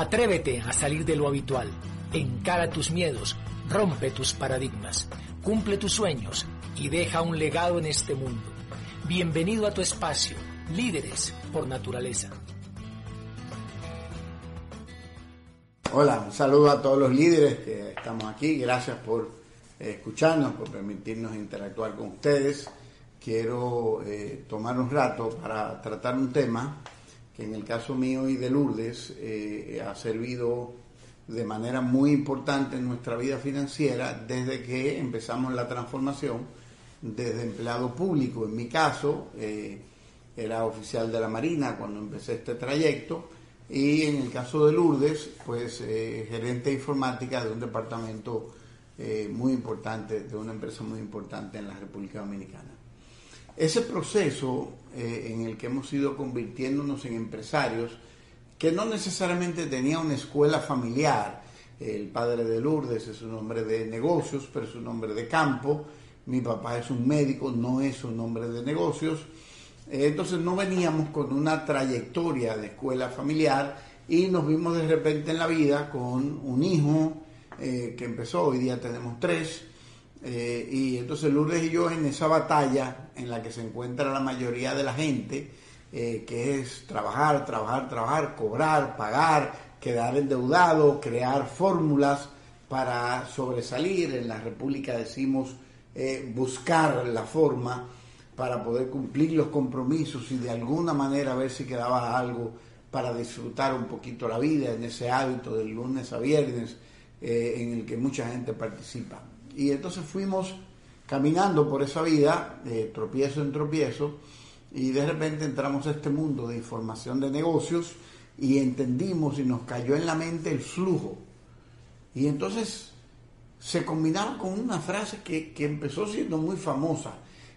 Atrévete a salir de lo habitual. Encara tus miedos, rompe tus paradigmas, cumple tus sueños y deja un legado en este mundo. Bienvenido a tu espacio, líderes por naturaleza. Hola, un saludo a todos los líderes que estamos aquí. Gracias por eh, escucharnos, por permitirnos interactuar con ustedes. Quiero eh, tomar un rato para tratar un tema que en el caso mío y de Lourdes eh, ha servido de manera muy importante en nuestra vida financiera desde que empezamos la transformación desde empleado público. En mi caso, era oficial de la Marina cuando empecé este trayecto y en el caso de Lourdes, pues eh, gerente de informática de un departamento eh, muy importante, de una empresa muy importante en la República Dominicana. Ese proceso eh, en el que hemos ido convirtiéndonos en empresarios, que no necesariamente tenía una escuela familiar, el padre de Lourdes es un hombre de negocios, pero es un hombre de campo, mi papá es un médico, no es un hombre de negocios, entonces no veníamos con una trayectoria de escuela familiar y nos vimos de repente en la vida con un hijo eh, que empezó, hoy día tenemos tres, eh, y entonces Lourdes y yo en esa batalla en la que se encuentra la mayoría de la gente, que es trabajar, trabajar, trabajar, cobrar, pagar, quedar endeudado, crear fórmulas para sobresalir, en la República decimos buscar la forma para poder cumplir los compromisos y de alguna manera ver si quedaba algo para disfrutar un poquito la vida en ese hábito del lunes a viernes eh, en el que mucha gente participa. Y entonces fuimos caminando por esa vida, de tropiezo en tropiezo, y de repente entramos a este mundo de información de negocios y entendimos y nos cayó en la mente el flujo. Y entonces se combinaba con una frase que, que empezó siendo muy famosa,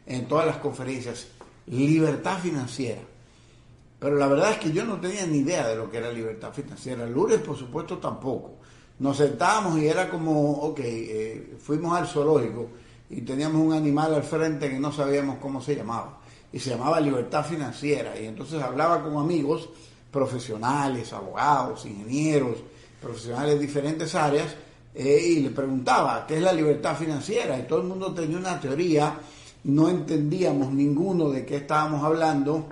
en todas las conferencias, libertad financiera. Pero la verdad es que yo no tenía ni idea de lo que era libertad financiera. Lourdes, por supuesto, tampoco. Nos sentábamos y era como, ok, eh, fuimos al zoológico y teníamos un animal al frente que no sabíamos cómo se llamaba. Y se llamaba libertad financiera. Y entonces hablaba con amigos profesionales, abogados, ingenieros, profesionales de diferentes áreas, eh, y le preguntaba, ¿qué es la libertad financiera? Y todo el mundo tenía una teoría no entendíamos ninguno de qué estábamos hablando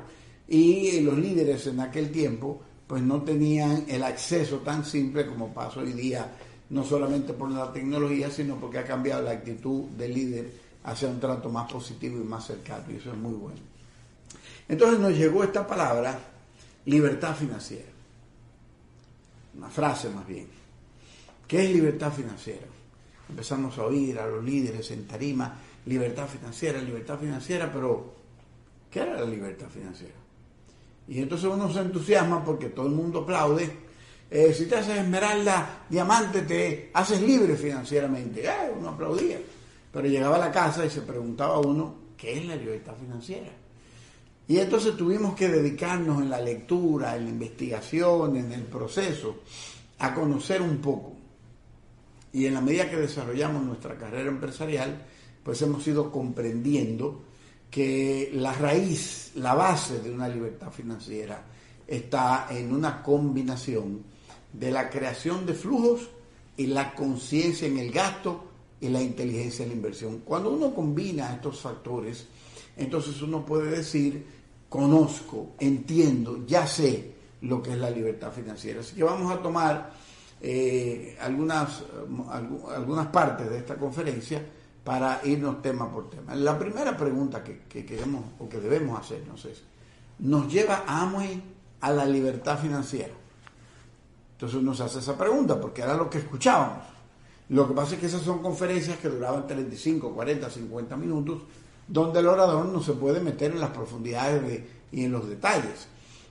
y los líderes en aquel tiempo pues no tenían el acceso tan simple como pasa hoy día, no solamente por la tecnología, sino porque ha cambiado la actitud del líder hacia un trato más positivo y más cercano, y eso es muy bueno. Entonces nos llegó esta palabra, libertad financiera, una frase más bien. ¿Qué es libertad financiera? Empezamos a oír a los líderes en tarima, libertad financiera, libertad financiera, pero ¿qué era la libertad financiera? Y entonces uno se entusiasma porque todo el mundo aplaude. Eh, si te haces esmeralda, diamante, te haces libre financieramente. Eh, uno aplaudía. Pero llegaba a la casa y se preguntaba uno, ¿qué es la libertad financiera? Y entonces tuvimos que dedicarnos en la lectura, en la investigación, en el proceso, a conocer un poco. Y en la medida que desarrollamos nuestra carrera empresarial, pues hemos ido comprendiendo que la raíz, la base de una libertad financiera está en una combinación de la creación de flujos y la conciencia en el gasto y la inteligencia en la inversión. Cuando uno combina estos factores, entonces uno puede decir, conozco, entiendo, ya sé lo que es la libertad financiera. Así que vamos a tomar eh, algunas, algunas partes de esta conferencia para irnos tema por tema. La primera pregunta que, queremos o que debemos hacernos es, ¿nos lleva Amway a la libertad financiera? Entonces nos hace esa pregunta porque era lo que escuchábamos. Lo que pasa es que esas son conferencias que duraban 35, 40, 50 minutos, donde el orador no se puede meter en las profundidades y en los detalles.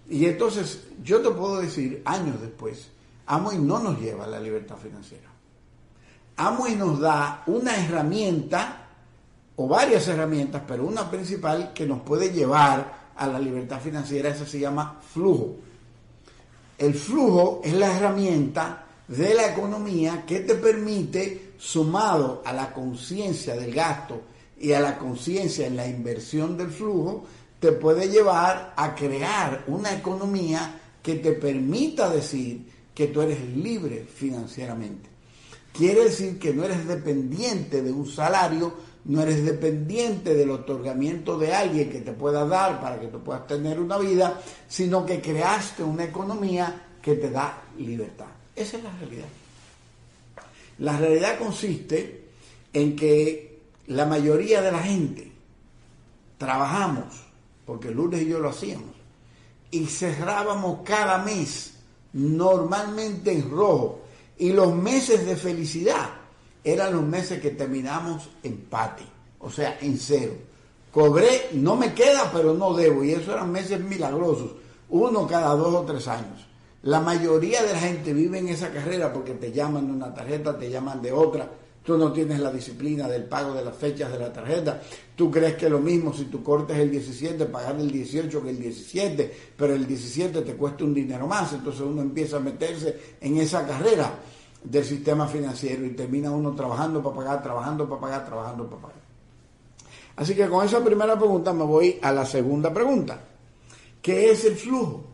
Y entonces yo te puedo decir, años después, Amway no nos lleva a la libertad financiera. Amway nos da una herramienta o varias herramientas, pero una principal que nos puede llevar a la libertad financiera, esa se llama flujo. El flujo es la herramienta de la economía que te permite, sumado a la conciencia del gasto y a la conciencia en la inversión del flujo, te puede llevar a crear una economía que te permita decir que tú eres libre financieramente. Quiere decir que no eres dependiente de un salario, no eres dependiente del otorgamiento de alguien que te pueda dar para que tú puedas tener una vida, sino que creaste una economía que te da libertad. Esa es la realidad. La realidad consiste en que la mayoría de la gente trabajamos, porque lunes y yo lo hacíamos, y cerrábamos cada mes normalmente en rojo. Y los meses de felicidad eran los meses que terminamos empate, o sea, en cero. Cobré, no me queda, pero no debo. Y eso eran meses milagrosos, uno cada dos o tres años. La mayoría de la gente vive en esa carrera porque te llaman de una tarjeta, te llaman de otra. Tú no tienes la disciplina del pago de las fechas de la tarjeta. Tú crees que lo mismo si tú cortes el 17, pagar el 18 que el 17, pero el 17 te cuesta un dinero más. Entonces uno empieza a meterse en esa carrera del sistema financiero y termina uno trabajando para pagar, trabajando para pagar, trabajando para pagar. Así que con esa primera pregunta me voy a la segunda pregunta. ¿Qué es el flujo?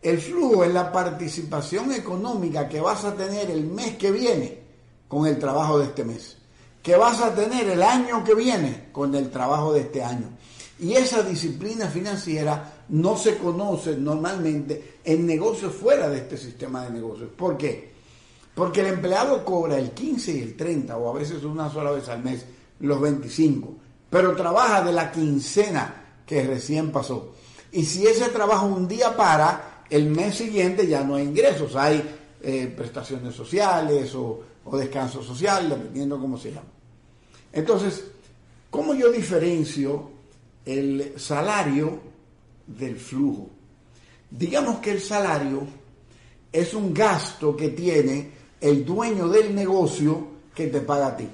El flujo es la participación económica que vas a tener el mes que viene con el trabajo de este mes, que vas a tener el año que viene con el trabajo de este año. Y esa disciplina financiera no se conoce normalmente en negocios fuera de este sistema de negocios. ¿Por qué? Porque el empleado cobra el 15 y el 30 o a veces una sola vez al mes los 25, pero trabaja de la quincena que recién pasó. Y si ese trabajo un día para, el mes siguiente ya no hay ingresos, hay eh, prestaciones sociales o, o descanso social, dependiendo cómo se llama. Entonces, ¿cómo yo diferencio el salario del flujo? Digamos que el salario es un gasto que tiene el dueño del negocio que te paga a ti.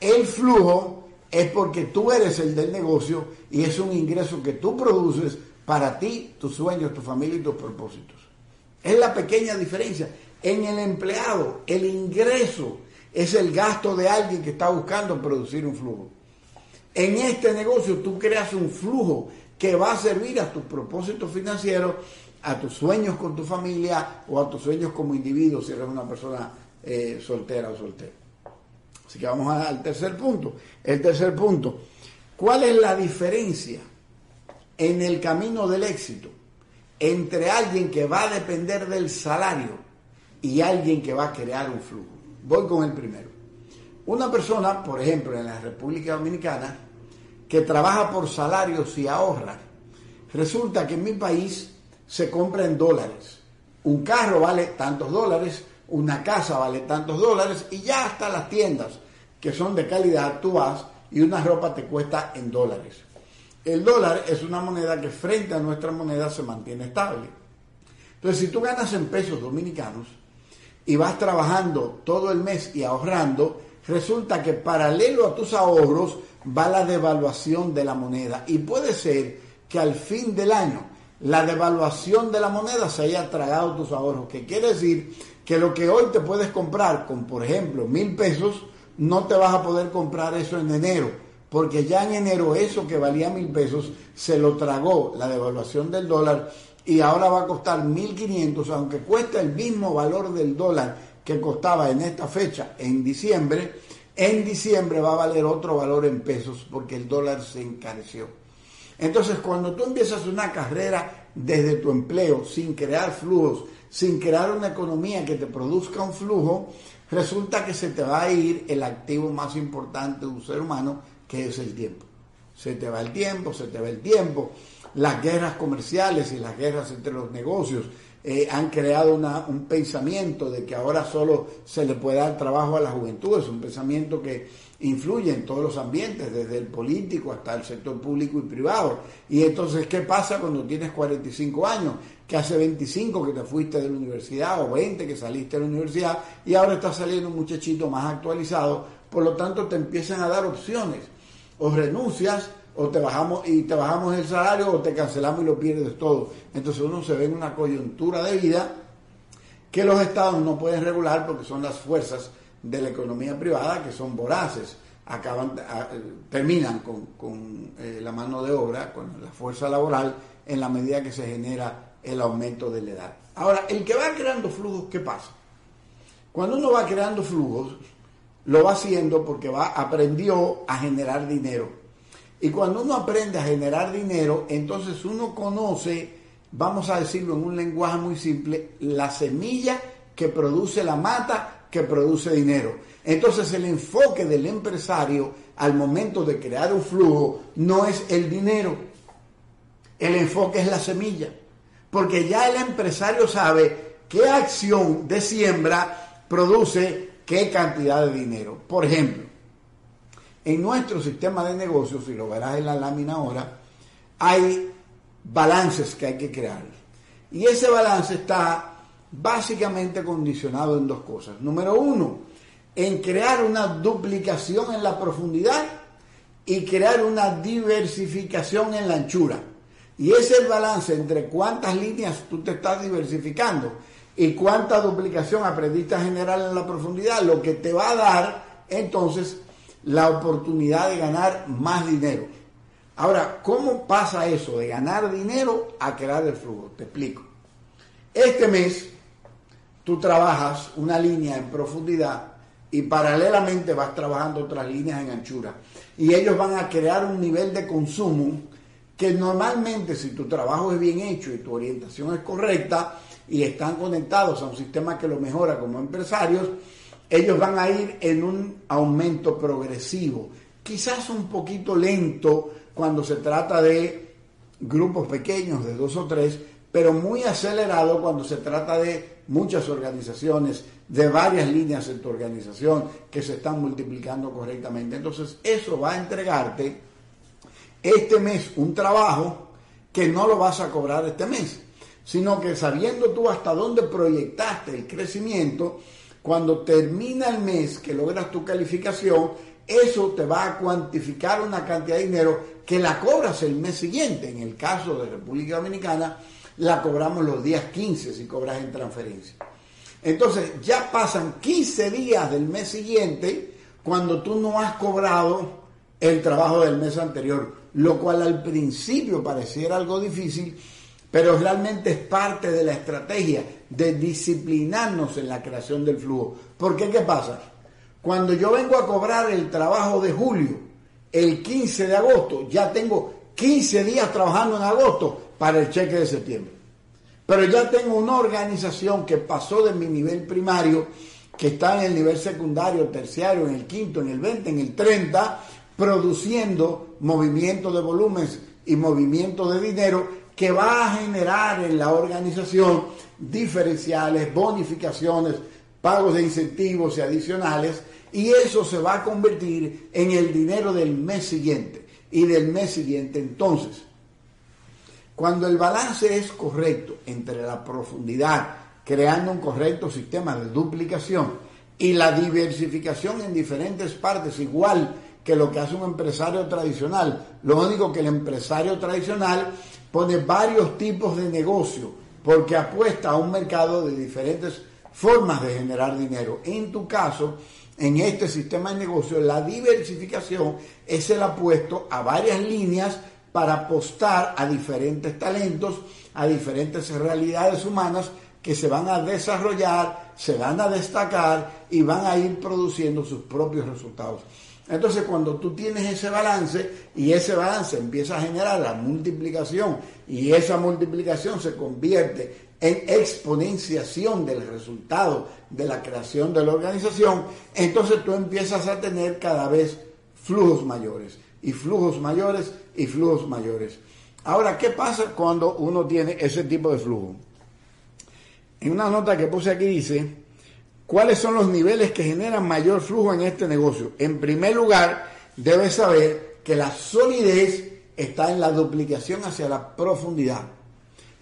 El flujo es porque tú eres el del negocio y es un ingreso que tú produces para ti, tus sueños, tu familia y tus propósitos. Es la pequeña diferencia. En el empleado, el ingreso es el gasto de alguien que está buscando producir un flujo. En este negocio tú creas un flujo que va a servir a tus propósitos financieros a tus sueños con tu familia o a tus sueños como individuo si eres una persona eh, soltera o soltero. Así que vamos al tercer punto. El tercer punto, ¿cuál es la diferencia en el camino del éxito entre alguien que va a depender del salario y alguien que va a crear un flujo? Voy con el primero. Una persona, por ejemplo, en la República Dominicana, que trabaja por salarios y ahorra, resulta que en mi país se compra en dólares. Un carro vale tantos dólares, una casa vale tantos dólares y ya hasta las tiendas que son de calidad tú vas y una ropa te cuesta en dólares. El dólar es una moneda que frente a nuestra moneda se mantiene estable. Entonces, si tú ganas en pesos dominicanos y vas trabajando todo el mes y ahorrando, resulta que paralelo a tus ahorros va la devaluación de la moneda. Y puede ser que al fin del año la devaluación de la moneda se haya tragado tus ahorros, que quiere decir que lo que hoy te puedes comprar con, por ejemplo, mil pesos, no te vas a poder comprar eso en enero, porque ya en enero eso que valía mil pesos se lo tragó la devaluación del dólar y ahora va a costar mil quinientos, aunque cuesta el mismo valor del dólar que costaba en esta fecha, en diciembre, en diciembre va a valer otro valor en pesos porque el dólar se encareció. Entonces, cuando tú empiezas una carrera desde tu empleo, sin crear flujos, sin crear una economía que te produzca un flujo, resulta que se te va a ir el activo más importante de un ser humano, que es el tiempo. Se te va el tiempo, se te va el tiempo. Las guerras comerciales y las guerras entre los negocios eh, han creado un pensamiento de que ahora solo se le puede dar trabajo a la juventud. Es un pensamiento que influye en todos los ambientes, desde el político hasta el sector público y privado. Y entonces, ¿qué pasa cuando tienes 45 años? Que hace 25 que te fuiste de la universidad o 20 que saliste de la universidad y ahora está saliendo un muchachito más actualizado. Por lo tanto, te empiezan a dar opciones. O renuncias o te bajamos y te bajamos el salario o te cancelamos y lo pierdes todo. Entonces uno se ve en una coyuntura de vida que los estados no pueden regular porque son las fuerzas de la economía privada que son voraces, acaban, terminan con, con eh, la mano de obra, con la fuerza laboral, en la medida que se genera el aumento de la edad. Ahora, el que va creando flujos, ¿qué pasa? Cuando uno va creando flujos, lo va haciendo porque va, aprendió a generar dinero. Y cuando uno aprende a generar dinero, entonces uno conoce, vamos a decirlo en un lenguaje muy simple, la semilla que produce la mata que produce dinero. Entonces el enfoque del empresario al momento de crear un flujo no es el dinero, el enfoque es la semilla, porque ya el empresario sabe qué acción de siembra produce qué cantidad de dinero. Por ejemplo, en nuestro sistema de negocios, y lo verás en la lámina ahora, hay balances que hay que crear. Y ese balance está básicamente condicionado en dos cosas. Número uno, en crear una duplicación en la profundidad y crear una diversificación en la anchura. Y ese es el balance entre cuántas líneas tú te estás diversificando y cuánta duplicación aprendiste a generar en la profundidad, lo que te va a dar entonces la oportunidad de ganar más dinero. Ahora, ¿cómo pasa eso de ganar dinero a crear el flujo? Te explico. Este mes tú trabajas una línea en profundidad y paralelamente vas trabajando otras líneas en anchura. Y ellos van a crear un nivel de consumo que normalmente si tu trabajo es bien hecho y tu orientación es correcta y están conectados a un sistema que lo mejora como empresarios, ellos van a ir en un aumento progresivo, quizás un poquito lento cuando se trata de grupos pequeños de dos o tres, pero muy acelerado cuando se trata de muchas organizaciones, de varias líneas en tu organización que se están multiplicando correctamente. Entonces eso va a entregarte este mes un trabajo que no lo vas a cobrar este mes, sino que sabiendo tú hasta dónde proyectaste el crecimiento, cuando termina el mes que logras tu calificación, eso te va a cuantificar una cantidad de dinero que la cobras el mes siguiente. En el caso de República Dominicana, la cobramos los días 15 si cobras en transferencia. Entonces, ya pasan 15 días del mes siguiente cuando tú no has cobrado el trabajo del mes anterior, lo cual al principio pareciera algo difícil, pero realmente es parte de la estrategia de disciplinarnos en la creación del flujo. Porque ¿qué pasa? Cuando yo vengo a cobrar el trabajo de julio, el 15 de agosto, ya tengo 15 días trabajando en agosto para el cheque de septiembre. Pero ya tengo una organización que pasó de mi nivel primario, que está en el nivel secundario, terciario, en el quinto, en el 20, en el 30, produciendo movimiento de volúmenes y movimiento de dinero que va a generar en la organización diferenciales, bonificaciones, pagos de incentivos y adicionales, y eso se va a convertir en el dinero del mes siguiente y del mes siguiente. Entonces, cuando el balance es correcto entre la profundidad, creando un correcto sistema de duplicación y la diversificación en diferentes partes, igual que lo que hace un empresario tradicional. Lo único que el empresario tradicional pone varios tipos de negocio porque apuesta a un mercado de diferentes formas de generar dinero. En tu caso, en este sistema de negocio, la diversificación es el apuesto a varias líneas para apostar a diferentes talentos, a diferentes realidades humanas que se van a desarrollar, se van a destacar y van a ir produciendo sus propios resultados. Entonces, cuando tú tienes ese balance y ese balance empieza a generar la multiplicación y esa multiplicación se convierte en exponenciación del resultado de la creación de la organización, entonces tú empiezas a tener cada vez flujos mayores y flujos mayores y flujos mayores. Ahora, ¿qué pasa cuando uno tiene ese tipo de flujo? En una nota que puse aquí dice, ¿Cuáles son los niveles que generan mayor flujo en este negocio? En primer lugar, debes saber que la solidez está en la duplicación hacia la profundidad,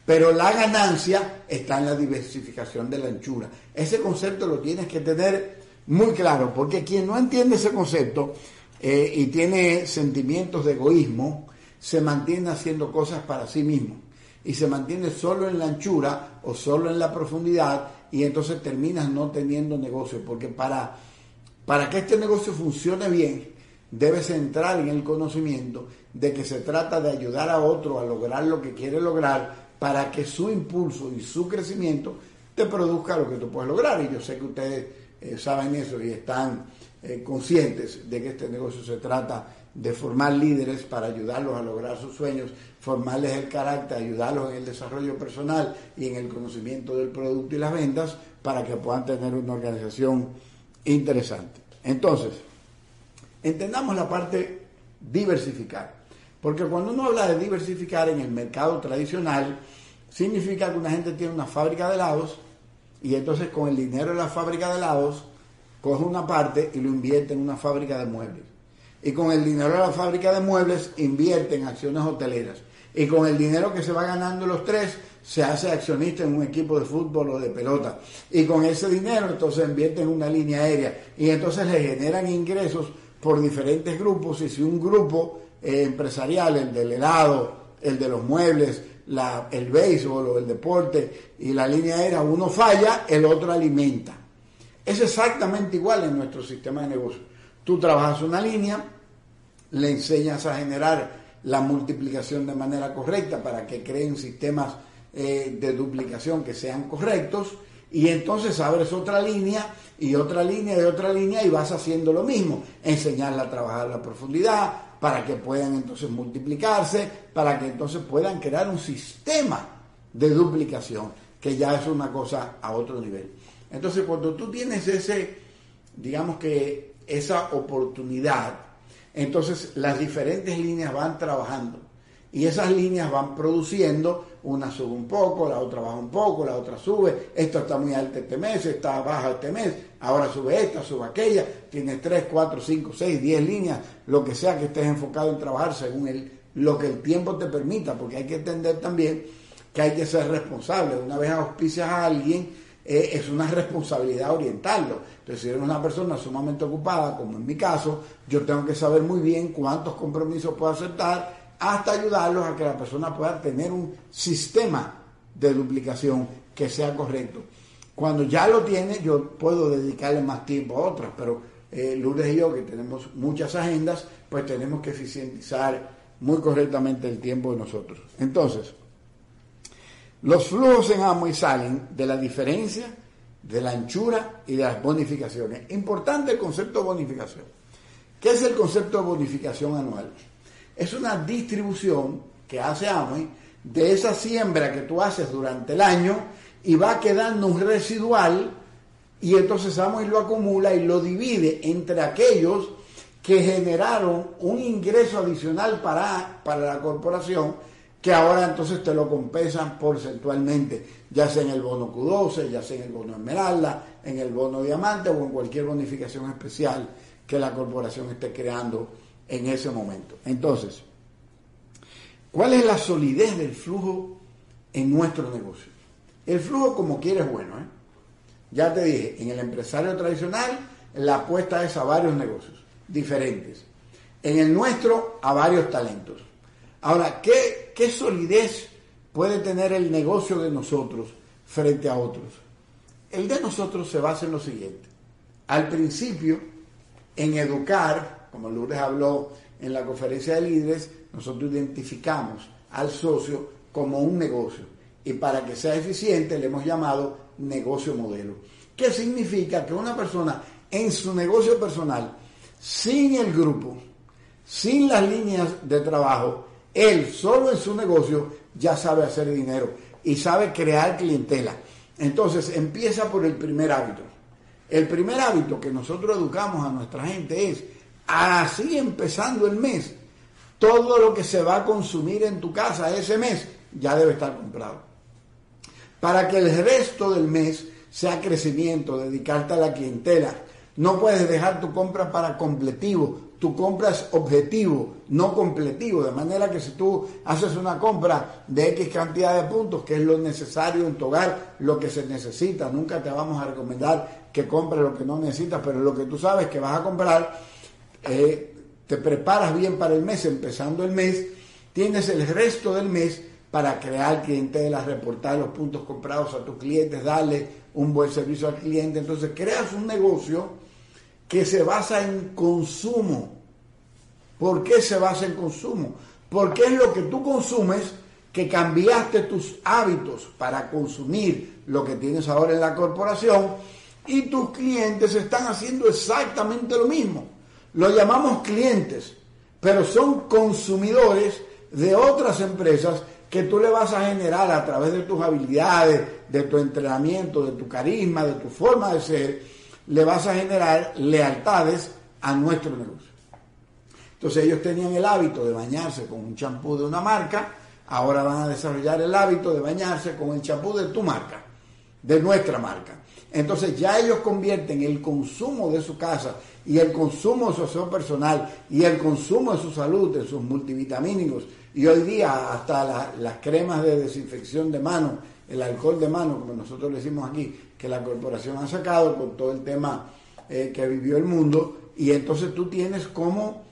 pero la ganancia está en la diversificación de la anchura. Ese concepto lo tienes que tener muy claro, porque quien no entiende ese concepto eh, y tiene sentimientos de egoísmo, se mantiene haciendo cosas para sí mismo y se mantiene solo en la anchura o solo en la profundidad y entonces terminas no teniendo negocio, porque para, para que este negocio funcione bien, debes entrar en el conocimiento de que se trata de ayudar a otro a lograr lo que quiere lograr, para que su impulso y su crecimiento te produzca lo que tú puedes lograr. Y yo sé que ustedes eh, saben eso y están eh, conscientes de que este negocio se trata de formar líderes para ayudarlos a lograr sus sueños, formarles el carácter, ayudarlos en el desarrollo personal y en el conocimiento del producto y las ventas para que puedan tener una organización interesante. Entonces, entendamos la parte diversificar. Porque cuando uno habla de diversificar en el mercado tradicional, significa que una gente tiene una fábrica de helados y entonces con el dinero de la fábrica de helados coge una parte y lo invierte en una fábrica de muebles. Y con el dinero de la fábrica de muebles invierte en acciones hoteleras. Y con el dinero que se va ganando los tres, se hace accionista en un equipo de fútbol o de pelota. Y con ese dinero entonces invierte en una línea aérea. Y entonces le generan ingresos por diferentes grupos. Y si un grupo eh, empresarial, el del helado, el de los muebles, el béisbol o el deporte y la línea aérea, uno falla, el otro alimenta. Es exactamente igual en nuestro sistema de negocio. Tú trabajas una línea, le enseñas a generar la multiplicación de manera correcta para que creen sistemas eh, de duplicación que sean correctos y entonces abres otra línea y otra línea y otra línea y vas haciendo lo mismo, enseñarla a trabajar la profundidad para que puedan entonces multiplicarse, para que entonces puedan crear un sistema de duplicación, que ya es una cosa a otro nivel. Entonces cuando tú tienes ese, digamos que esa oportunidad, entonces las diferentes líneas van trabajando y esas líneas van produciendo, una sube un poco, la otra baja un poco, la otra sube, esto está muy alto este mes, está baja este mes, ahora sube esta, sube aquella, tienes 3, 4, 5, 6, 10 líneas, lo que sea que estés enfocado en trabajar según el, lo que el tiempo te permita, porque hay que entender también que hay que ser responsable. Una vez auspicias a alguien, eh, es una responsabilidad orientarlo. Entonces, si eres una persona sumamente ocupada, como en mi caso, yo tengo que saber muy bien cuántos compromisos puedo aceptar hasta ayudarlos a que la persona pueda tener un sistema de duplicación que sea correcto. Cuando ya lo tiene, yo puedo dedicarle más tiempo a otras, pero eh, Lourdes y yo, que tenemos muchas agendas, pues tenemos que eficientizar muy correctamente el tiempo de nosotros. Entonces, los flujos en amo y salen de la diferencia, de la anchura y de las bonificaciones. Importante el concepto de bonificación. ¿Qué es el concepto de bonificación anual? es una distribución que hace Amway de esa siembra que tú haces durante el año y va quedando un residual y entonces Amway lo acumula y lo divide entre aquellos que generaron un ingreso adicional para, para la corporación que ahora entonces te lo compensan porcentualmente, ya sea en el bono Q12, ya sea en el bono Esmeralda, en el bono Diamante o en cualquier bonificación especial que la corporación esté creando en ese momento. Entonces, ¿cuál es la solidez del flujo en nuestro negocio? El flujo como quieres bueno. ¿eh? Ya te dije, en el empresario tradicional la apuesta es a varios negocios diferentes. En el nuestro a varios talentos. Ahora, ¿qué, qué solidez puede tener el negocio de nosotros frente a otros? El de nosotros se basa en lo siguiente. Al principio, en educar como Lourdes habló en la conferencia de líderes, nosotros identificamos al socio como un negocio y para que sea eficiente le hemos llamado negocio modelo. ¿Qué significa? Que una persona en su negocio personal, sin el grupo, sin las líneas de trabajo, él solo en su negocio ya sabe hacer dinero y sabe crear clientela. Entonces empieza por el primer hábito. El primer hábito que nosotros educamos a nuestra gente es Así empezando el mes, todo lo que se va a consumir en tu casa ese mes ya debe estar comprado. Para que el resto del mes sea crecimiento, dedicarte a la clientela. No puedes dejar tu compra para completivo, tu compra es objetivo, no completivo, de manera que si tú haces una compra de X cantidad de puntos, que es lo necesario en tu lo que se necesita, nunca te vamos a recomendar que compres lo que no necesitas, pero lo que tú sabes que vas a comprar, eh, te preparas bien para el mes, empezando el mes, tienes el resto del mes para crear clientela, reportar los puntos comprados a tus clientes, darle un buen servicio al cliente. Entonces creas un negocio que se basa en consumo. ¿Por qué se basa en consumo? Porque es lo que tú consumes que cambiaste tus hábitos para consumir lo que tienes ahora en la corporación y tus clientes están haciendo exactamente lo mismo. Lo llamamos clientes, pero son consumidores de otras empresas que tú le vas a generar a través de tus habilidades, de tu entrenamiento, de tu carisma, de tu forma de ser, le vas a generar lealtades a nuestro negocio. Entonces ellos tenían el hábito de bañarse con un champú de una marca, ahora van a desarrollar el hábito de bañarse con el champú de tu marca, de nuestra marca. Entonces ya ellos convierten el consumo de su casa y el consumo de su aseo personal y el consumo de su salud, de sus multivitamínicos y hoy día hasta las cremas de desinfección de mano, el alcohol de mano, como nosotros decimos aquí, que la corporación ha sacado con todo el tema eh, que vivió el mundo y entonces tú tienes cómo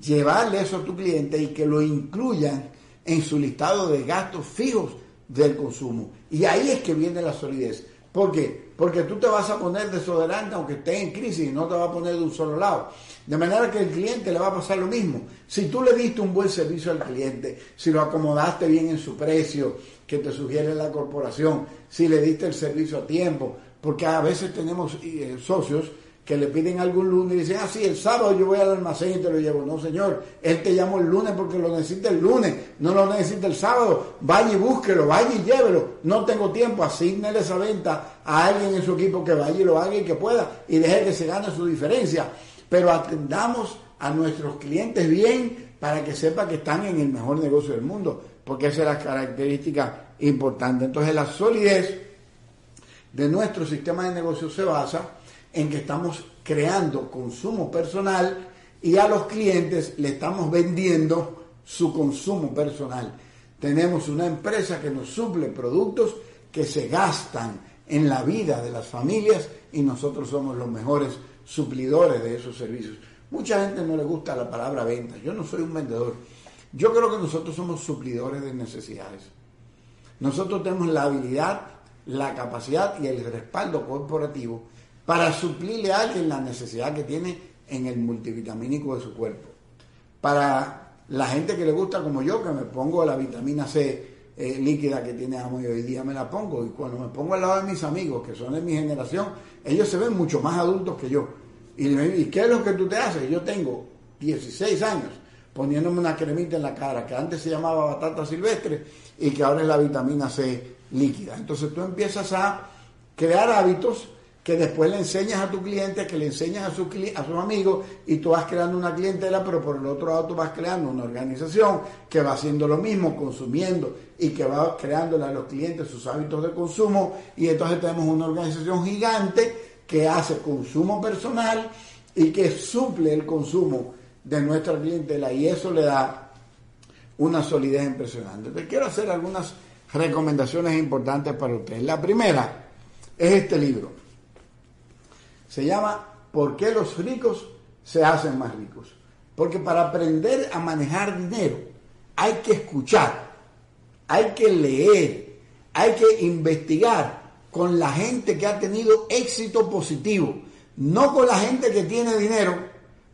llevarle eso a tu cliente y que lo incluyan en su listado de gastos fijos del consumo. Y ahí es que viene la solidez. ¿Por qué? Porque tú te vas a poner desodorante aunque esté en crisis y no te va a poner de un solo lado. De manera que el cliente le va a pasar lo mismo. Si tú le diste un buen servicio al cliente, si lo acomodaste bien en su precio que te sugiere la corporación, si le diste el servicio a tiempo, porque a veces tenemos eh, socios que le piden algún lunes y dicen, ah, sí, el sábado yo voy al almacén y te lo llevo. No, señor, él te llamó el lunes porque lo necesita el lunes, no lo necesita el sábado. Vaya y búsquelo, vaya y llévelo. No tengo tiempo, asignele esa venta a alguien en su equipo que vaya y lo haga y que pueda y deje que se gane su diferencia. Pero atendamos a nuestros clientes bien para que sepa que están en el mejor negocio del mundo, porque esa es la característica importante. Entonces la solidez de nuestro sistema de negocio se basa en que estamos creando consumo personal y a los clientes le estamos vendiendo su consumo personal. Tenemos una empresa que nos suple productos que se gastan en la vida de las familias y nosotros somos los mejores suplidores de esos servicios. Mucha gente no le gusta la palabra venta. Yo no soy un vendedor. Yo creo que nosotros somos suplidores de necesidades. Nosotros tenemos la habilidad, la capacidad y el respaldo corporativo para suplirle a alguien la necesidad que tiene en el multivitamínico de su cuerpo. Para la gente que le gusta como yo, que me pongo la vitamina C eh, líquida que tiene Amo y hoy día me la pongo. Y cuando me pongo al lado de mis amigos, que son de mi generación, ellos se ven mucho más adultos que yo. Y, ¿y qué es lo que tú te haces? Yo tengo 16 años poniéndome una cremita en la cara, que antes se llamaba batata silvestre y que ahora es la vitamina C líquida. Entonces tú empiezas a crear hábitos que después le enseñas a tu cliente, que le enseñas a, a sus amigos y tú vas creando una clientela, pero por el otro lado tú vas creando una organización que va haciendo lo mismo, consumiendo y que va creándole a los clientes sus hábitos de consumo y entonces tenemos una organización gigante que hace consumo personal y que suple el consumo de nuestra clientela y eso le da una solidez impresionante. Te quiero hacer algunas recomendaciones importantes para ustedes. La primera es este libro se llama ¿Por qué los ricos se hacen más ricos? Porque para aprender a manejar dinero hay que escuchar, hay que leer, hay que investigar con la gente que ha tenido éxito positivo, no con la gente que tiene dinero,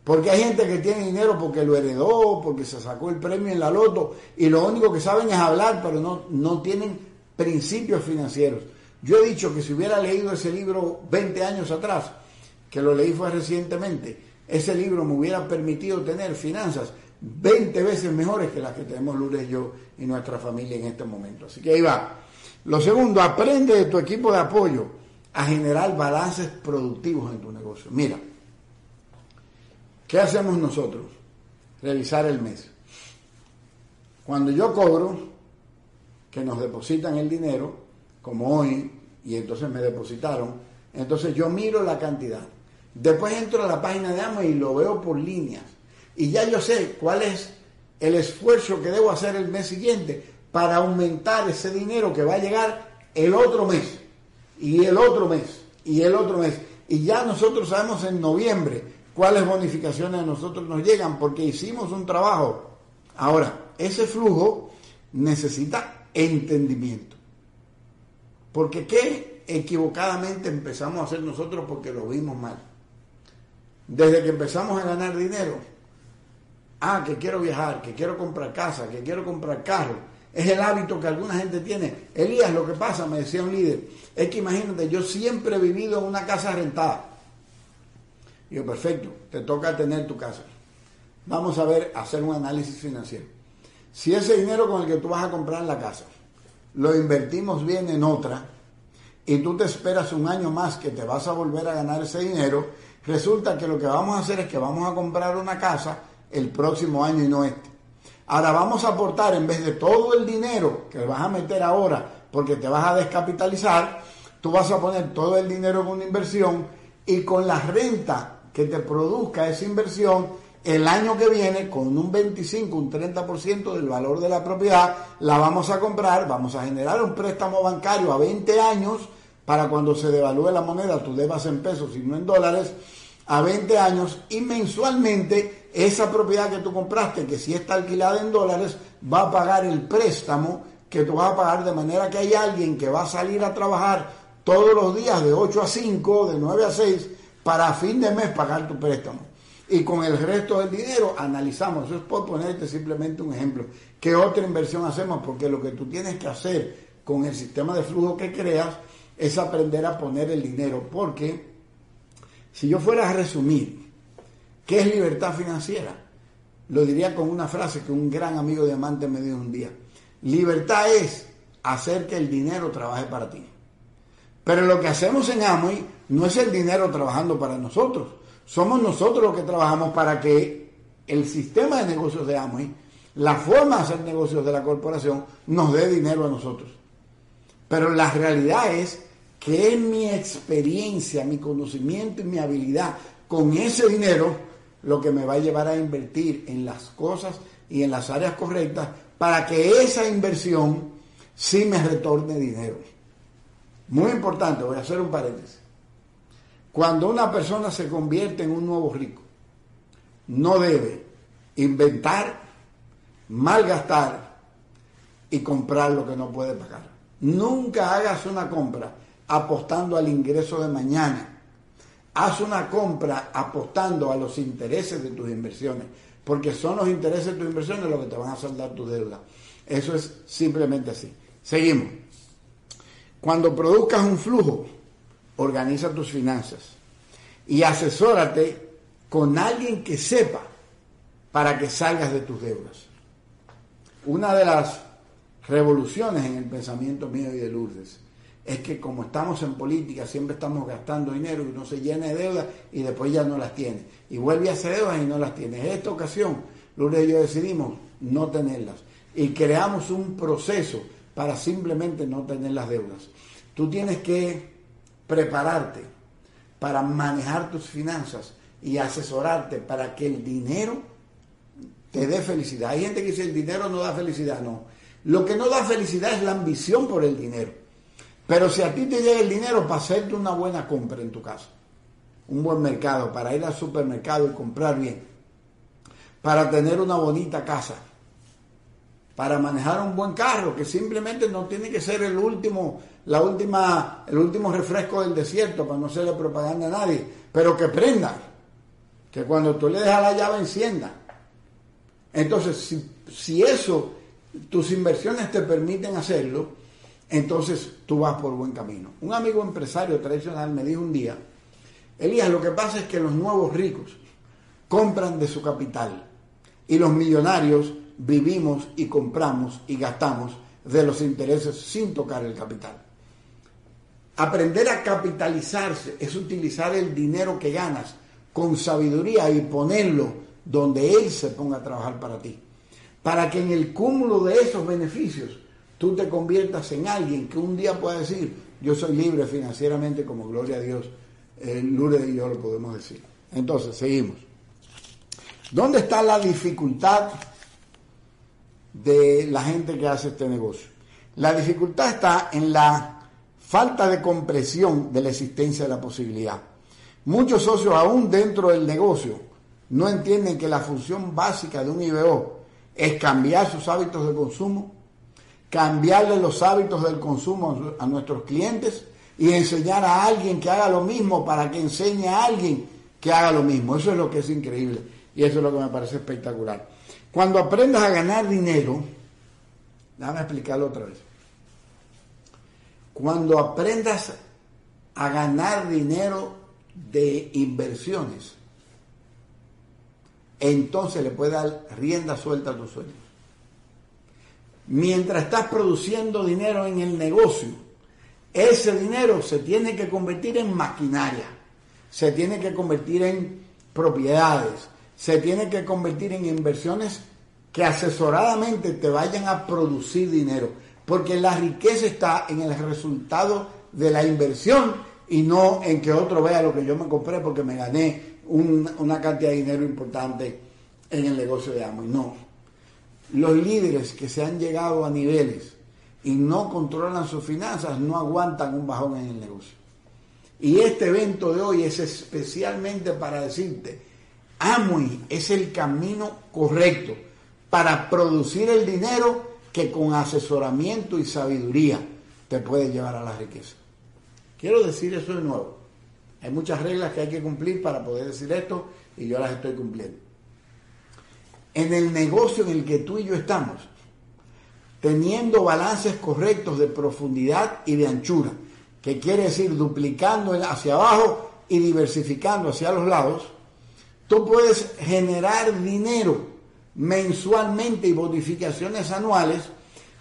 porque hay gente que tiene dinero porque lo heredó, porque se sacó el premio en la loto y lo único que saben es hablar, pero no, no tienen principios financieros. Yo he dicho que si hubiera leído ese libro 20 años atrás, que lo leí fue recientemente, ese libro me hubiera permitido tener finanzas 20 veces mejores que las que tenemos Lourdes, yo y nuestra familia en este momento. Así que ahí va. Lo segundo, aprende de tu equipo de apoyo a generar balances productivos en tu negocio. Mira, ¿qué hacemos nosotros? Revisar el mes. Cuando yo cobro, que nos depositan el dinero, como hoy, y entonces me depositaron, entonces yo miro la cantidad. Después entro a la página de Amazon y lo veo por líneas. Y ya yo sé cuál es el esfuerzo que debo hacer el mes siguiente para aumentar ese dinero que va a llegar el otro mes. Y el otro mes. Y el otro mes. Y ya nosotros sabemos en noviembre cuáles bonificaciones a nosotros nos llegan porque hicimos un trabajo. Ahora, ese flujo necesita entendimiento. Porque ¿qué equivocadamente empezamos a hacer nosotros porque lo vimos mal? desde que empezamos a ganar dinero, ah, que quiero viajar, que quiero comprar casa, que quiero comprar carro, Es el hábito que alguna gente tiene. Elías, lo que pasa, me decía un líder, es que imagínate, yo siempre he vivido en una casa rentada. Yo, perfecto, te toca tener tu casa. Vamos a ver, hacer un análisis financiero. Si ese dinero con el que tú vas a comprar la casa, lo invertimos bien en otra, y tú te esperas un año más que te vas a volver a ganar ese dinero, resulta que lo que vamos a hacer es que vamos a comprar una casa el próximo año y no este. Ahora vamos a aportar, en vez de todo el dinero que vas a meter ahora, porque te vas a descapitalizar, tú vas a poner todo el dinero en una inversión y con la renta que te produzca esa inversión, el año que viene, con un 25, un 30% del valor de la propiedad, la vamos a comprar, vamos a generar un préstamo bancario a 20 años para cuando se devalúe la moneda, tú debas en pesos y no en dólares, a 20 años y mensualmente esa propiedad que tú compraste, que si está alquilada en dólares, va a pagar el préstamo que tú vas a pagar de manera que hay alguien que va a salir a trabajar todos los días de 8 a 5, de 9 a 6, para fin de mes pagar tu préstamo. Y con el resto del dinero analizamos, eso es por ponerte simplemente un ejemplo, qué otra inversión hacemos, porque lo que tú tienes que hacer con el sistema de flujo que creas es aprender a poner el dinero, porque si yo fuera a resumir qué es libertad financiera, lo diría con una frase que un gran amigo de Amante me dijo un día. Libertad es hacer que el dinero trabaje para ti. Pero lo que hacemos en Amway no es el dinero trabajando para nosotros. Somos nosotros los que trabajamos para que el sistema de negocios de Amway, la forma de hacer negocios de la corporación, nos dé dinero a nosotros. Pero la realidad es que es mi experiencia, mi conocimiento y mi habilidad con ese dinero lo que me va a llevar a invertir en las cosas y en las áreas correctas para que esa inversión sí me retorne dinero. Muy importante, voy a hacer un paréntesis. Cuando una persona se convierte en un nuevo rico, no debe inventar, malgastar y comprar lo que no puede pagar. Nunca hagas una compra apostando al ingreso de mañana. Haz una compra apostando a los intereses de tus inversiones, porque son los intereses de tus inversiones los que te van a saldar tu deuda. Eso es simplemente así. Seguimos. Cuando produzcas un flujo, organiza tus finanzas y asesórate con alguien que sepa para que salgas de tus deudas. Una de las revoluciones en el pensamiento mío y de Lourdes es que como estamos en política, siempre estamos gastando dinero y uno se llena de deudas y después ya no las tiene. Y vuelve a hacer deudas y no las tiene. En esta ocasión, Lourdes y yo decidimos no tenerlas. Y creamos un proceso para simplemente no tener las deudas. Tú tienes que prepararte para manejar tus finanzas y asesorarte para que el dinero te dé felicidad. Hay gente que dice el dinero no da felicidad, no. Lo que no da felicidad es la ambición por el dinero. Pero si a ti te llega el dinero para hacerte una buena compra en tu casa, un buen mercado, para ir al supermercado y comprar bien, para tener una bonita casa, para manejar un buen carro, que simplemente no tiene que ser el último, la última, el último refresco del desierto para no hacerle propaganda a nadie, pero que prenda, que cuando tú le dejas la llave encienda. Entonces, si, si eso, tus inversiones te permiten hacerlo, entonces tú vas por buen camino. Un amigo empresario tradicional me dijo un día, Elías, lo que pasa es que los nuevos ricos compran de su capital y los millonarios vivimos y compramos y gastamos de los intereses sin tocar el capital. Aprender a capitalizarse es utilizar el dinero que ganas con sabiduría y ponerlo donde él se ponga a trabajar para ti. Para que en el cúmulo de esos beneficios tú te conviertas en alguien que un día pueda decir, yo soy libre financieramente como gloria a Dios, eh, Lourdes y yo lo podemos decir. Entonces, seguimos. ¿Dónde está la dificultad de la gente que hace este negocio? La dificultad está en la falta de comprensión de la existencia de la posibilidad. Muchos socios aún dentro del negocio no entienden que la función básica de un IBO es cambiar sus hábitos de consumo, cambiarle los hábitos del consumo a nuestros clientes y enseñar a alguien que haga lo mismo para que enseñe a alguien que haga lo mismo. Eso es lo que es increíble y eso es lo que me parece espectacular. Cuando aprendas a ganar dinero, Déjame explicarlo otra vez. Cuando aprendas a ganar dinero de inversiones, entonces le puedes dar rienda suelta a tus sueños. Mientras estás produciendo dinero en el negocio, ese dinero se tiene que convertir en maquinaria, se tiene que convertir en propiedades, se tiene que convertir en inversiones que asesoradamente te vayan a producir dinero, porque la riqueza está en el resultado de la inversión y no en que otro vea lo que yo me compré porque me gané una cantidad de dinero importante en el negocio de Amo. no. Los líderes que se han llegado a niveles y no controlan sus finanzas no aguantan un bajón en el negocio. Y este evento de hoy es especialmente para decirte, Amway es el camino correcto para producir el dinero que con asesoramiento y sabiduría te puede llevar a la riqueza. Quiero decir eso de nuevo. Hay muchas reglas que hay que cumplir para poder decir esto y yo las estoy cumpliendo. En el negocio en el que tú y yo estamos, teniendo balances correctos de profundidad y de anchura, que quiere decir duplicando hacia abajo y diversificando hacia los lados, tú puedes generar dinero mensualmente y bonificaciones anuales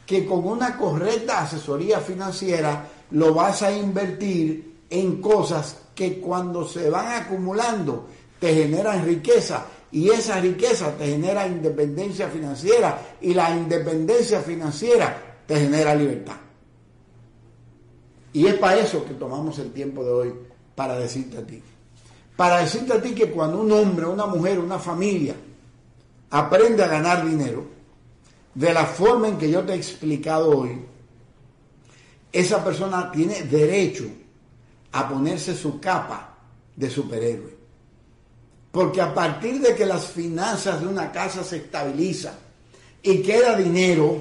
que con una correcta asesoría financiera lo vas a invertir en cosas que cuando se van acumulando te generan riqueza y esa riqueza te genera independencia financiera y la independencia financiera te genera libertad. Y es para eso que tomamos el tiempo de hoy para decirte a ti. Para decirte a ti que cuando un hombre, una mujer, una familia aprende a ganar dinero, de la forma en que yo te he explicado hoy, esa persona tiene derecho a ponerse su capa de superhéroe. Porque a partir de que las finanzas de una casa se estabilizan y queda dinero,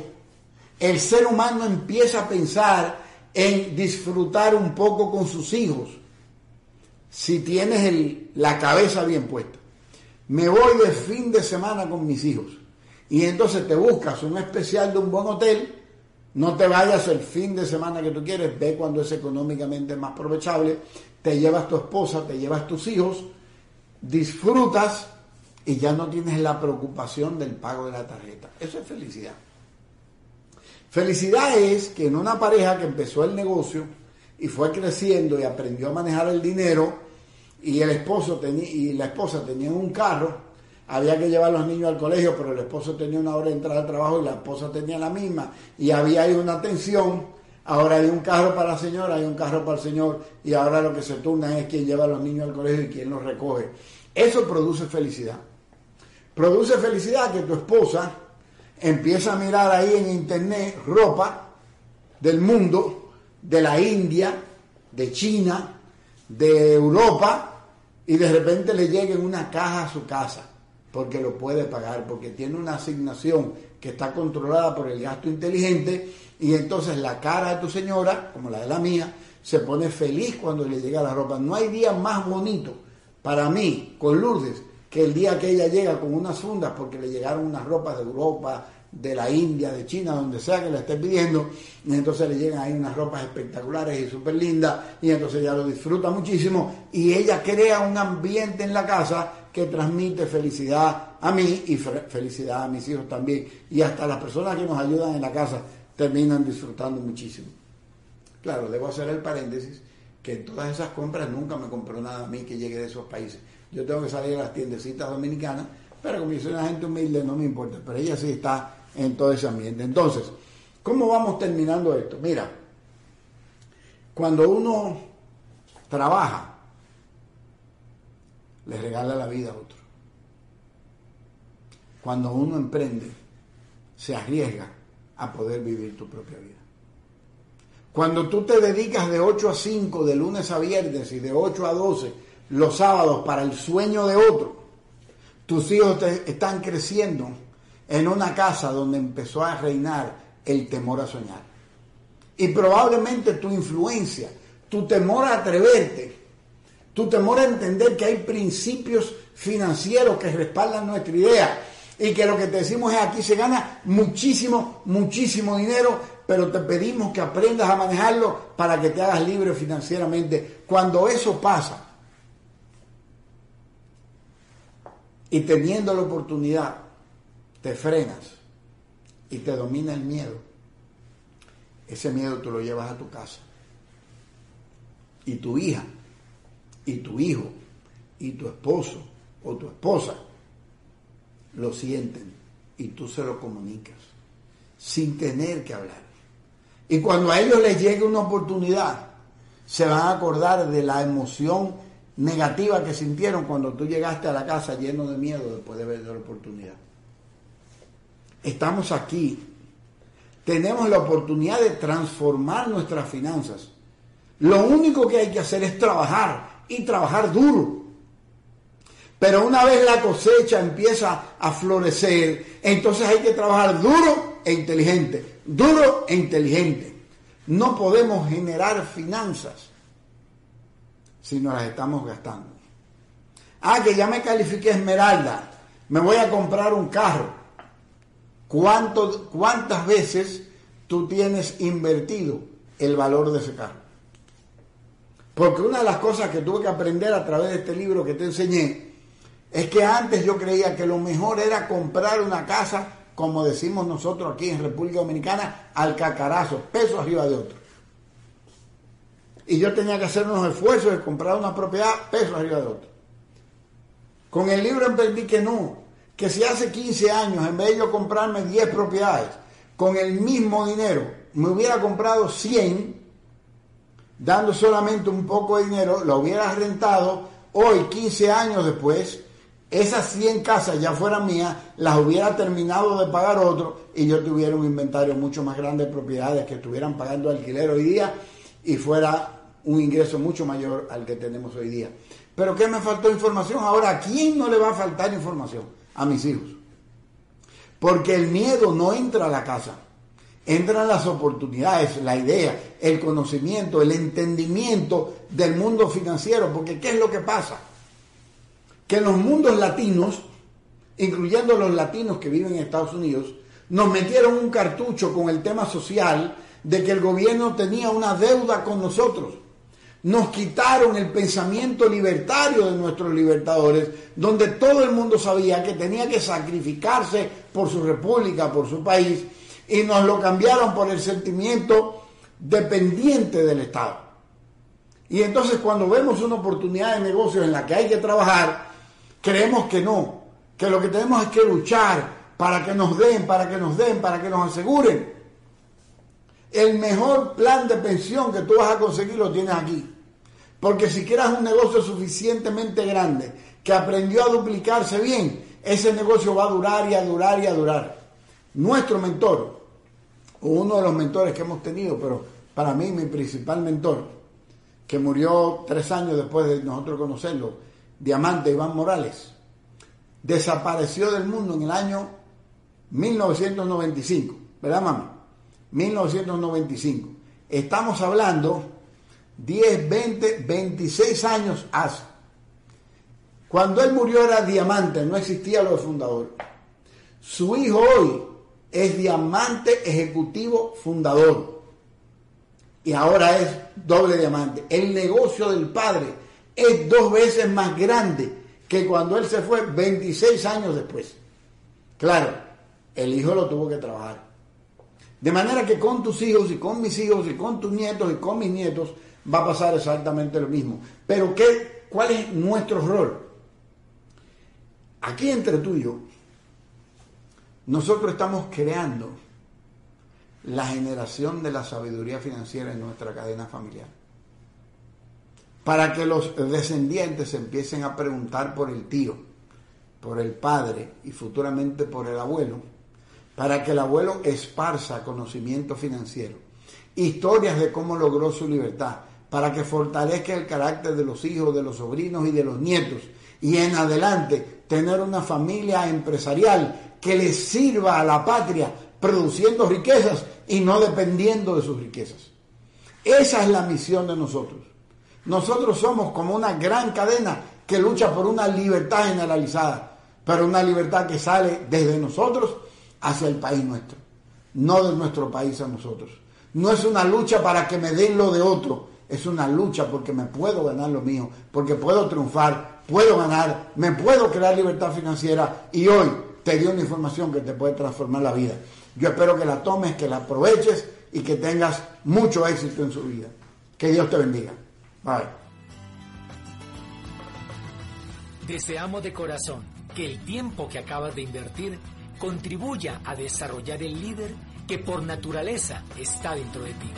el ser humano empieza a pensar en disfrutar un poco con sus hijos, si tienes la cabeza bien puesta. Me voy de fin de semana con mis hijos y entonces te buscas un especial de un buen hotel no te vayas el fin de semana que tú quieres, ve cuando es económicamente más aprovechable, te llevas tu esposa, te llevas tus hijos, disfrutas y ya no tienes la preocupación del pago de la tarjeta. Eso es felicidad. Felicidad es que en una pareja que empezó el negocio y fue creciendo y aprendió a manejar el dinero y el esposo y la esposa tenían un carro, había que llevar a los niños al colegio, pero el esposo tenía una hora de entrar al trabajo y la esposa tenía la misma, y había ahí una tensión. Ahora hay un carro para la señora, hay un carro para el señor, y ahora lo que se turna es quién lleva a los niños al colegio y quién los recoge. Eso produce felicidad. Produce felicidad que tu esposa empieza a mirar ahí en internet ropa del mundo, de la India, de China, de Europa, y de repente le llegue una caja a su casa porque lo puede pagar, porque tiene una asignación que está controlada por el gasto inteligente y entonces la cara de tu señora, como la de la mía, se pone feliz cuando le llega la ropa. No hay día más bonito para mí con Lourdes que el día que ella llega con unas fundas porque le llegaron unas ropas de Europa, de la India, de China, donde sea que le esté pidiendo, y entonces le llegan ahí unas ropas espectaculares y súper lindas, y entonces ella lo disfruta muchísimo, y ella crea un ambiente en la casa que transmite felicidad a mí y felicidad a mis hijos también. Y hasta las personas que nos ayudan en la casa terminan disfrutando muchísimo. Claro, debo hacer el paréntesis que en todas esas compras nunca me compró nada a mí que llegue de esos países. Yo tengo que salir a las tiendecitas dominicanas, pero como yo soy una gente humilde no me importa, pero ella sí está en todo ese ambiente. Entonces, ¿cómo vamos terminando esto? Mira, cuando uno trabaja, le regala la vida a otro. Cuando uno emprende, se arriesga a poder vivir tu propia vida. Cuando tú te dedicas de 8 a 5, de lunes a viernes y de 8 a 12 los sábados para el sueño de otro, tus hijos te están creciendo en una casa donde empezó a reinar el temor a soñar. Y probablemente tu influencia, tu temor a atreverte, tu temor a entender que hay principios financieros que respaldan nuestra idea Y que lo que te decimos es aquí se gana muchísimo, muchísimo dinero, pero te pedimos que aprendas a manejarlo para que te hagas libre financieramente. Cuando eso pasa, y teniendo la oportunidad, te frenas y te domina el miedo, ese miedo tú lo llevas a tu casa. Y tu hija, y tu hijo, y tu esposo o tu esposa lo sienten y tú se lo comunicas sin tener que hablar. Y cuando a ellos les llegue una oportunidad, se van a acordar de la emoción negativa que sintieron cuando tú llegaste a la casa lleno de miedo después de ver la oportunidad. Estamos aquí. Tenemos la oportunidad de transformar nuestras finanzas. Lo único que hay que hacer es trabajar y trabajar duro. Pero una vez la cosecha empieza a florecer, entonces hay que trabajar duro e inteligente. Duro e inteligente. No podemos generar finanzas si nos las estamos gastando. Ah, que ya me califique Esmeralda, me voy a comprar un carro. ¿Cuántas veces tú tienes invertido el valor de ese carro? Porque una de las cosas que tuve que aprender a través de este libro que te enseñé es que antes yo creía que lo mejor era comprar una casa, como decimos nosotros aquí en República Dominicana, al cacarazo, peso arriba de otro y yo tenía que hacer unos esfuerzos de comprar una propiedad peso arriba de otro. Con el libro entendí que no, que si hace 15 años, en vez de yo comprarme 10 propiedades, con el mismo dinero, me hubiera comprado 100, dando solamente un poco de dinero, lo hubiera rentado, hoy, 15 años después, esas 100 casas ya fueran mías, las hubiera terminado de pagar otro y yo tuviera un inventario mucho más grande de propiedades que estuvieran pagando alquiler hoy día y fuera un ingreso mucho mayor al que tenemos hoy día. Pero ¿qué me faltó información? Ahora, ¿a quién no le va a faltar información? A mis hijos. Porque el miedo no entra a la casa. Entran las oportunidades, la idea, el conocimiento, el entendimiento del mundo financiero. Porque ¿qué es lo que pasa? Que los mundos latinos, incluyendo los latinos que viven en Estados Unidos, nos metieron un cartucho con el tema social de que el gobierno tenía una deuda con nosotros nos quitaron el pensamiento libertario de nuestros libertadores, donde todo el mundo sabía que tenía que sacrificarse por su república, por su país, y nos lo cambiaron por el sentimiento dependiente del Estado. Y entonces cuando vemos una oportunidad de negocio en la que hay que trabajar, creemos que no, que lo que tenemos es que luchar para que nos den, para que nos den, para que nos aseguren. El mejor plan de pensión que tú vas a conseguir lo tienes aquí. Porque si quieras un negocio suficientemente grande que aprendió a duplicarse bien, ese negocio va a durar y a durar y a durar. Nuestro mentor, o uno de los mentores que hemos tenido, pero para mí mi principal mentor, que murió tres años después de nosotros conocerlo, Diamante Iván Morales, desapareció del mundo en el año 1995, ¿verdad, mamá? 1995. Estamos hablando 10, 20, 26 años hace. Cuando él murió era diamante, no existía lo de fundador. Su hijo hoy es diamante ejecutivo fundador. Y ahora es doble diamante. El negocio del padre es dos veces más grande que cuando él se fue 26 años después. Claro, el hijo lo tuvo que trabajar. De manera que con tus hijos y con mis hijos y con tus nietos y con mis nietos va a pasar exactamente lo mismo. Pero ¿qué, ¿cuál es nuestro rol? Aquí entre tú y yo, nosotros estamos creando la generación de la sabiduría financiera en nuestra cadena familiar. Para que los descendientes empiecen a preguntar por el tío, por el padre y futuramente por el abuelo, para que el abuelo esparza conocimiento financiero, historias de cómo logró su libertad, para que fortalezca el carácter de los hijos, de los sobrinos y de los nietos. Y en adelante tener una familia empresarial que le sirva a la patria produciendo riquezas y no dependiendo de sus riquezas. Esa es la misión de nosotros. Nosotros somos como una gran cadena que lucha por una libertad generalizada. pero una libertad que sale desde nosotros hacia el país nuestro, no de nuestro país a nosotros. No es una lucha para que me den lo de otro, es una lucha porque me puedo ganar lo mío, porque puedo triunfar, puedo ganar, me puedo crear libertad financiera y hoy te dio una información que te puede transformar la vida. Yo espero que la tomes, que la aproveches y que tengas mucho éxito en su vida. Que Dios te bendiga. Bye. Deseamos de corazón que el tiempo que acabas de invertir contribuya a desarrollar el líder que por naturaleza está dentro de ti.